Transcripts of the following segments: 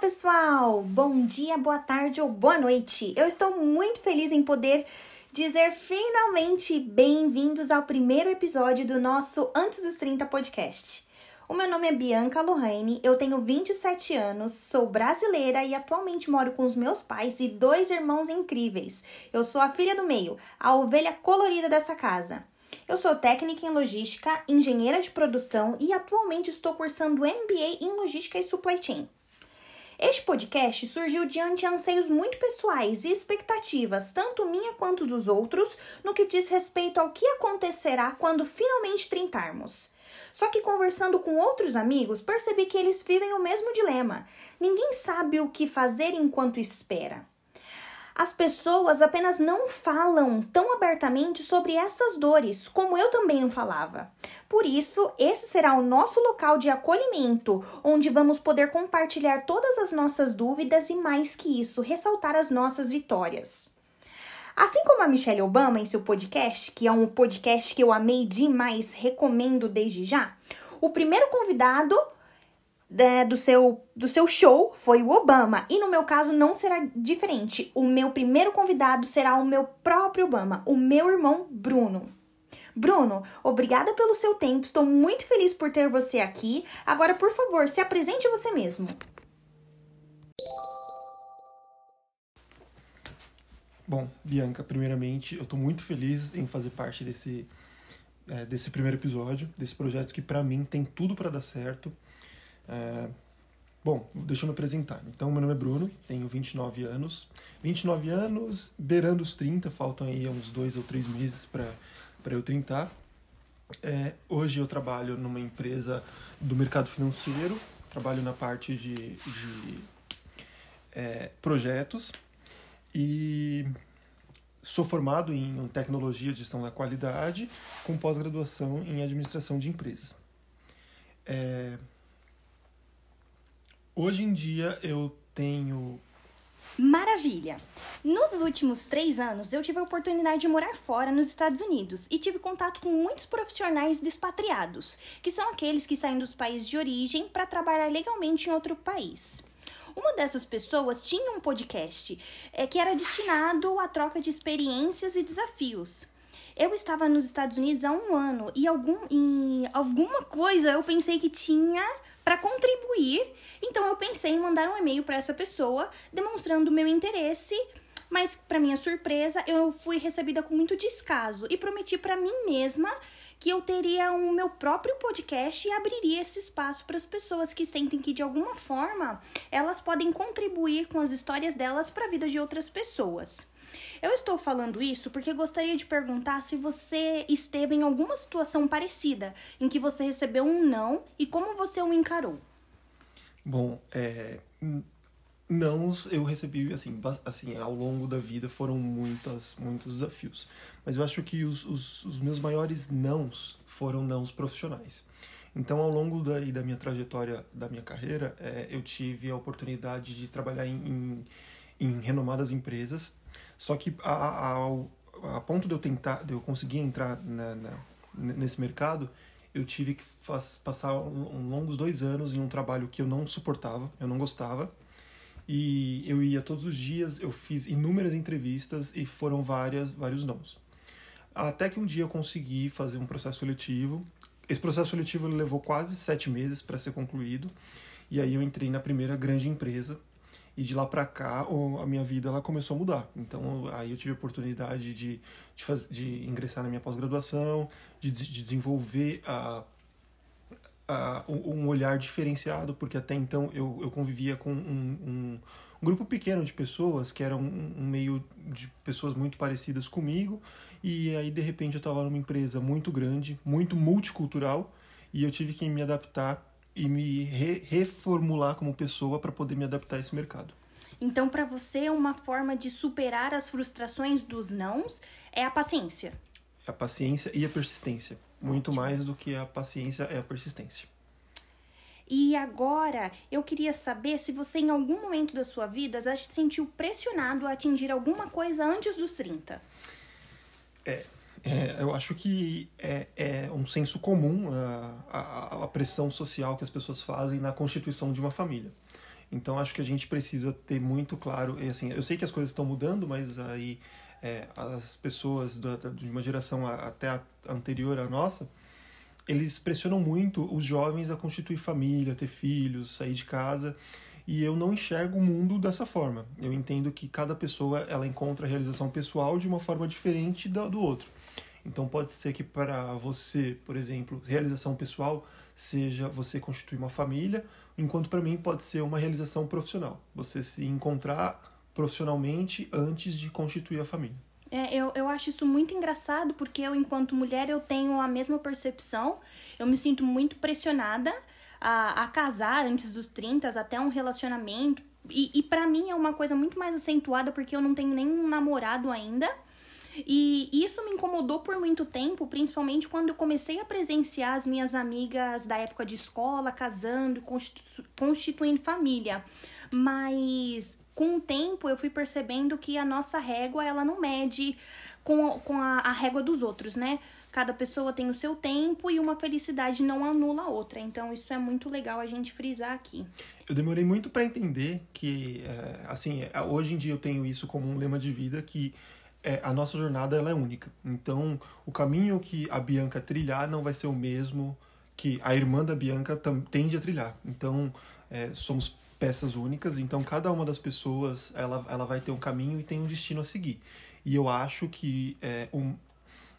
pessoal! Bom dia, boa tarde ou boa noite! Eu estou muito feliz em poder dizer finalmente bem-vindos ao primeiro episódio do nosso Antes dos 30 podcast. O meu nome é Bianca Lohane, eu tenho 27 anos, sou brasileira e atualmente moro com os meus pais e dois irmãos incríveis. Eu sou a filha do meio, a ovelha colorida dessa casa. Eu sou técnica em logística, engenheira de produção e atualmente estou cursando MBA em logística e supply chain. Este podcast surgiu diante de anseios muito pessoais e expectativas, tanto minha quanto dos outros, no que diz respeito ao que acontecerá quando finalmente trintarmos. Só que conversando com outros amigos, percebi que eles vivem o mesmo dilema. Ninguém sabe o que fazer enquanto espera. As pessoas apenas não falam tão abertamente sobre essas dores, como eu também não falava. Por isso, este será o nosso local de acolhimento, onde vamos poder compartilhar todas as nossas dúvidas e, mais que isso, ressaltar as nossas vitórias. Assim como a Michelle Obama em seu podcast, que é um podcast que eu amei demais, recomendo desde já, o primeiro convidado é, do, seu, do seu show foi o Obama. E no meu caso não será diferente. O meu primeiro convidado será o meu próprio Obama, o meu irmão Bruno. Bruno, obrigada pelo seu tempo. Estou muito feliz por ter você aqui. Agora, por favor, se apresente você mesmo. Bom, Bianca, primeiramente, eu estou muito feliz em fazer parte desse, é, desse primeiro episódio, desse projeto que para mim tem tudo para dar certo. É... Bom, deixa eu me apresentar. Então, meu nome é Bruno, tenho 29 anos. 29 anos, beirando os 30, faltam aí uns dois ou três meses para eu 30. É, hoje eu trabalho numa empresa do mercado financeiro, trabalho na parte de, de é, projetos e sou formado em tecnologia de gestão da qualidade com pós-graduação em administração de empresas. É, Hoje em dia eu tenho. Maravilha! Nos últimos três anos, eu tive a oportunidade de morar fora nos Estados Unidos e tive contato com muitos profissionais despatriados, que são aqueles que saem dos países de origem para trabalhar legalmente em outro país. Uma dessas pessoas tinha um podcast é, que era destinado à troca de experiências e desafios. Eu estava nos Estados Unidos há um ano e algum, em alguma coisa eu pensei que tinha para contribuir. Então eu pensei em mandar um e-mail para essa pessoa demonstrando meu interesse, mas para minha surpresa, eu fui recebida com muito descaso e prometi para mim mesma que eu teria o um meu próprio podcast e abriria esse espaço para as pessoas que sentem que de alguma forma elas podem contribuir com as histórias delas para a vida de outras pessoas. Eu estou falando isso porque gostaria de perguntar se você esteve em alguma situação parecida em que você recebeu um não e como você o encarou. Bom, é, não eu recebi assim, assim ao longo da vida foram muitas muitos desafios. Mas eu acho que os, os, os meus maiores nãos foram nãos profissionais. Então ao longo da, da minha trajetória da minha carreira é, eu tive a oportunidade de trabalhar em, em, em renomadas empresas só que a, a, a, ponto de eu tentar, de eu conseguir entrar na, na, nesse mercado, eu tive que faz, passar um, um, longos dois anos em um trabalho que eu não suportava, eu não gostava. E eu ia todos os dias, eu fiz inúmeras entrevistas e foram várias, vários nãos. Até que um dia eu consegui fazer um processo seletivo. Esse processo seletivo levou quase sete meses para ser concluído. E aí eu entrei na primeira grande empresa e de lá para cá, a minha vida ela começou a mudar. Então, aí eu tive a oportunidade de, de, faz, de ingressar na minha pós-graduação, de, de desenvolver a, a, um olhar diferenciado, porque até então eu, eu convivia com um, um, um grupo pequeno de pessoas que eram um, um meio de pessoas muito parecidas comigo, e aí de repente eu estava numa empresa muito grande, muito multicultural, e eu tive que me adaptar e me re reformular como pessoa para poder me adaptar a esse mercado. Então, para você, uma forma de superar as frustrações dos nãos é a paciência. É a paciência e a persistência. Muito Ótimo. mais do que a paciência é a persistência. E agora, eu queria saber se você, em algum momento da sua vida, já se sentiu pressionado a atingir alguma coisa antes dos 30. É, é, eu acho que é, é um senso comum a, a, a, pressão social que as pessoas fazem na constituição de uma família. Então acho que a gente precisa ter muito claro, e assim, eu sei que as coisas estão mudando, mas aí é, as pessoas da, da, de uma geração até a anterior à nossa, eles pressionam muito os jovens a constituir família, ter filhos, sair de casa. E eu não enxergo o mundo dessa forma. Eu entendo que cada pessoa ela encontra a realização pessoal de uma forma diferente do, do outro. Então pode ser que para você, por exemplo, realização pessoal seja você constituir uma família, enquanto para mim pode ser uma realização profissional. Você se encontrar profissionalmente antes de constituir a família. É, eu, eu acho isso muito engraçado porque eu, enquanto mulher, eu tenho a mesma percepção. Eu me sinto muito pressionada a, a casar antes dos 30, até um relacionamento. E, e para mim é uma coisa muito mais acentuada porque eu não tenho nenhum namorado ainda. E isso me incomodou por muito tempo, principalmente quando eu comecei a presenciar as minhas amigas da época de escola casando, constituindo família. Mas com o tempo eu fui percebendo que a nossa régua ela não mede com, com a, a régua dos outros, né? Cada pessoa tem o seu tempo e uma felicidade não anula a outra. Então, isso é muito legal a gente frisar aqui. Eu demorei muito para entender que, é, assim, é, hoje em dia eu tenho isso como um lema de vida que é, a nossa jornada ela é única. Então, o caminho que a Bianca trilhar não vai ser o mesmo que a irmã da Bianca tende a trilhar. Então, é, somos peças únicas, então cada uma das pessoas ela, ela vai ter um caminho e tem um destino a seguir. E eu acho que é, um,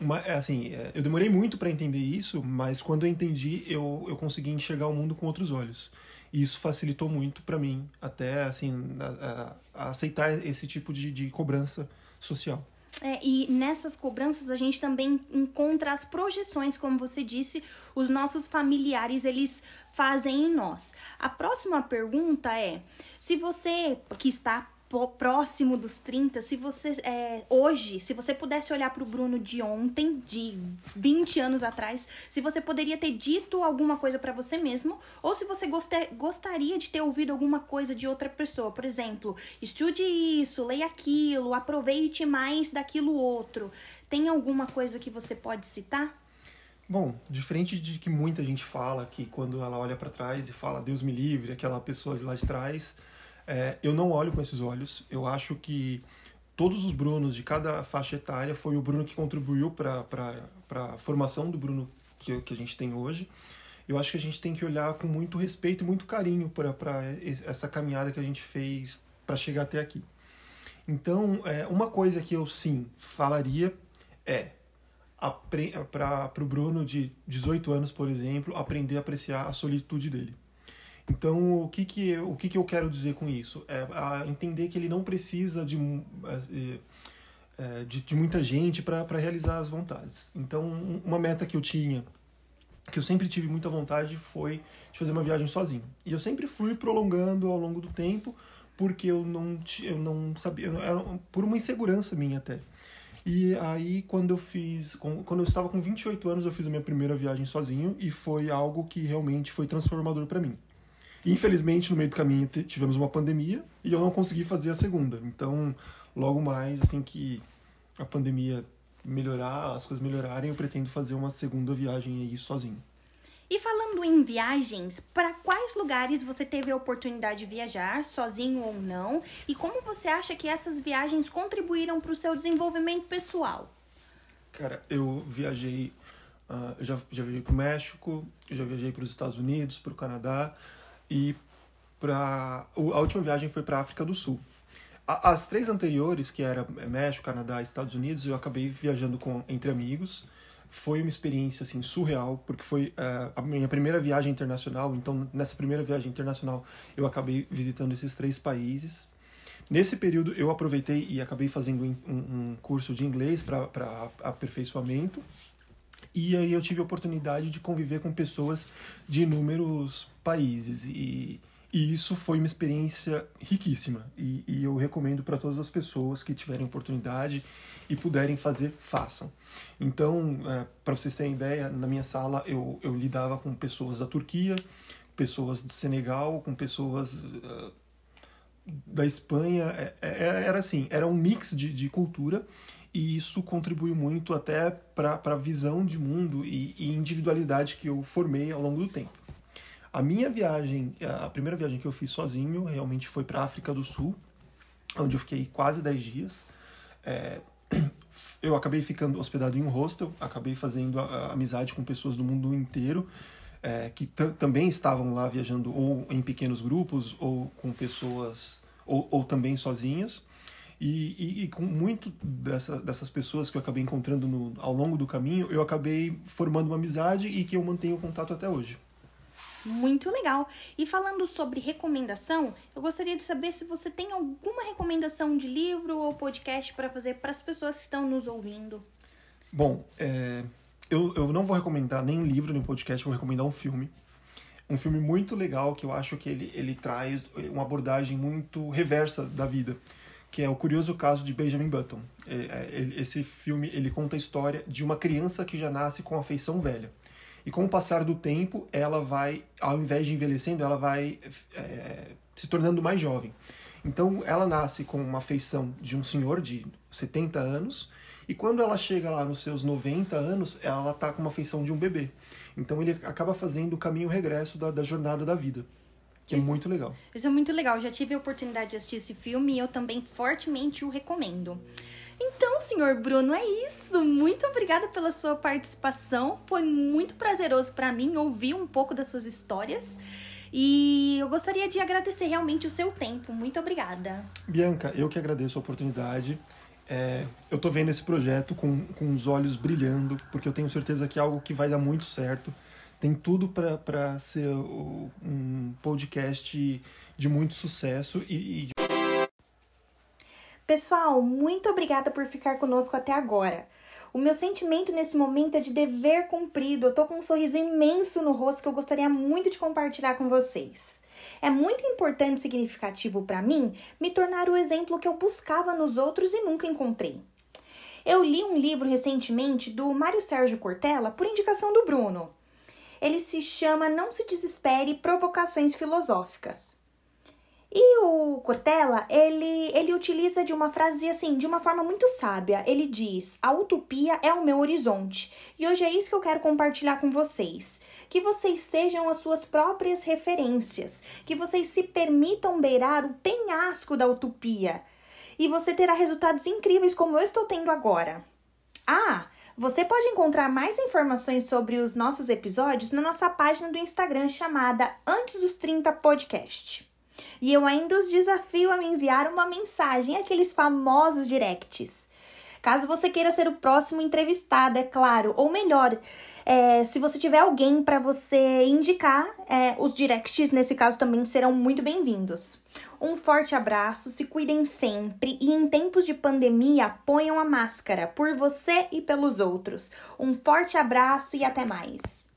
uma, é assim, é, eu demorei muito para entender isso, mas quando eu entendi, eu, eu consegui enxergar o mundo com outros olhos. E isso facilitou muito para mim, até assim, a, a, a aceitar esse tipo de, de cobrança social. É, e nessas cobranças a gente também encontra as projeções, como você disse, os nossos familiares eles fazem em nós. A próxima pergunta é: se você que está próximo dos 30, se você é, hoje, se você pudesse olhar para o Bruno de ontem, de 20 anos atrás, se você poderia ter dito alguma coisa para você mesmo, ou se você gostaria de ter ouvido alguma coisa de outra pessoa, por exemplo, estude isso, leia aquilo, aproveite mais daquilo outro. Tem alguma coisa que você pode citar? Bom, diferente de que muita gente fala que quando ela olha para trás e fala Deus me livre, aquela pessoa de lá de trás, é, eu não olho com esses olhos. Eu acho que todos os Brunos de cada faixa etária foi o Bruno que contribuiu para a formação do Bruno que, que a gente tem hoje. Eu acho que a gente tem que olhar com muito respeito e muito carinho para essa caminhada que a gente fez para chegar até aqui. Então, é, uma coisa que eu sim falaria é para o Bruno de 18 anos, por exemplo, aprender a apreciar a solitude dele. Então, o que que, eu, o que que eu quero dizer com isso? É entender que ele não precisa de, é, é, de, de muita gente para realizar as vontades. Então, uma meta que eu tinha, que eu sempre tive muita vontade, foi de fazer uma viagem sozinho. E eu sempre fui prolongando ao longo do tempo, porque eu não, eu não sabia, era por uma insegurança minha até. E aí, quando eu fiz. Quando eu estava com 28 anos, eu fiz a minha primeira viagem sozinho e foi algo que realmente foi transformador para mim. Infelizmente, no meio do caminho, tivemos uma pandemia e eu não consegui fazer a segunda. Então, logo mais, assim que a pandemia melhorar, as coisas melhorarem, eu pretendo fazer uma segunda viagem aí sozinho. E falando em viagens, para quais lugares você teve a oportunidade de viajar, sozinho ou não? E como você acha que essas viagens contribuíram para o seu desenvolvimento pessoal? Cara, eu viajei, uh, eu já, já viajei para o México, eu já viajei para os Estados Unidos, para o Canadá e para a última viagem foi para a África do Sul. As três anteriores, que era México, Canadá Estados Unidos, eu acabei viajando com entre amigos. Foi uma experiência assim surreal porque foi uh, a minha primeira viagem internacional então nessa primeira viagem internacional eu acabei visitando esses três países. Nesse período eu aproveitei e acabei fazendo um, um curso de inglês para aperfeiçoamento. E aí eu tive a oportunidade de conviver com pessoas de inúmeros países e e isso foi uma experiência riquíssima. E, e eu recomendo para todas as pessoas que tiverem oportunidade e puderem fazer, façam. Então, é, para vocês terem ideia, na minha sala eu, eu lidava com pessoas da Turquia, pessoas de Senegal, com pessoas uh, da Espanha. É, é, era assim, era um mix de, de cultura e isso contribuiu muito até para a visão de mundo e, e individualidade que eu formei ao longo do tempo. A minha viagem, a primeira viagem que eu fiz sozinho, realmente foi para África do Sul, onde eu fiquei quase 10 dias. É, eu acabei ficando hospedado em um hostel, acabei fazendo a, a amizade com pessoas do mundo inteiro é, que também estavam lá viajando ou em pequenos grupos ou com pessoas ou, ou também sozinhas. E, e, e, com muito dessa, dessas pessoas que eu acabei encontrando no, ao longo do caminho, eu acabei formando uma amizade e que eu mantenho contato até hoje. Muito legal. E falando sobre recomendação, eu gostaria de saber se você tem alguma recomendação de livro ou podcast para fazer para as pessoas que estão nos ouvindo. Bom, é, eu, eu não vou recomendar nem um livro nem podcast, vou recomendar um filme. Um filme muito legal que eu acho que ele, ele traz uma abordagem muito reversa da vida, que é o curioso caso de Benjamin Button. É, é, esse filme ele conta a história de uma criança que já nasce com a feição velha. E com o passar do tempo, ela vai, ao invés de envelhecendo, ela vai é, se tornando mais jovem. Então, ela nasce com uma feição de um senhor de 70 anos, e quando ela chega lá nos seus 90 anos, ela está com uma feição de um bebê. Então, ele acaba fazendo o caminho regresso da, da jornada da vida. Que é isso, é muito legal. Isso é muito legal. Já tive a oportunidade de assistir esse filme e eu também fortemente o recomendo. Então, senhor Bruno, é isso. Muito obrigada pela sua participação. Foi muito prazeroso para mim ouvir um pouco das suas histórias. E eu gostaria de agradecer realmente o seu tempo. Muito obrigada. Bianca, eu que agradeço a oportunidade. É, eu tô vendo esse projeto com, com os olhos brilhando, porque eu tenho certeza que é algo que vai dar muito certo. Tem tudo para ser um podcast de muito sucesso e, e Pessoal, muito obrigada por ficar conosco até agora. O meu sentimento nesse momento é de dever cumprido. Eu tô com um sorriso imenso no rosto que eu gostaria muito de compartilhar com vocês. É muito importante e significativo para mim me tornar o exemplo que eu buscava nos outros e nunca encontrei. Eu li um livro recentemente do Mário Sérgio Cortella por indicação do Bruno. Ele se chama Não se desespere provocações filosóficas. E o Cortella, ele, ele utiliza de uma frase assim, de uma forma muito sábia. Ele diz: "A utopia é o meu horizonte". E hoje é isso que eu quero compartilhar com vocês. Que vocês sejam as suas próprias referências, que vocês se permitam beirar o penhasco da utopia. E você terá resultados incríveis como eu estou tendo agora. Ah, você pode encontrar mais informações sobre os nossos episódios na nossa página do Instagram chamada Antes dos 30 Podcast. E eu ainda os desafio a me enviar uma mensagem, aqueles famosos directs. Caso você queira ser o próximo entrevistado, é claro, ou melhor, é, se você tiver alguém para você indicar, é, os directs nesse caso também serão muito bem-vindos. Um forte abraço, se cuidem sempre e em tempos de pandemia ponham a máscara por você e pelos outros. Um forte abraço e até mais.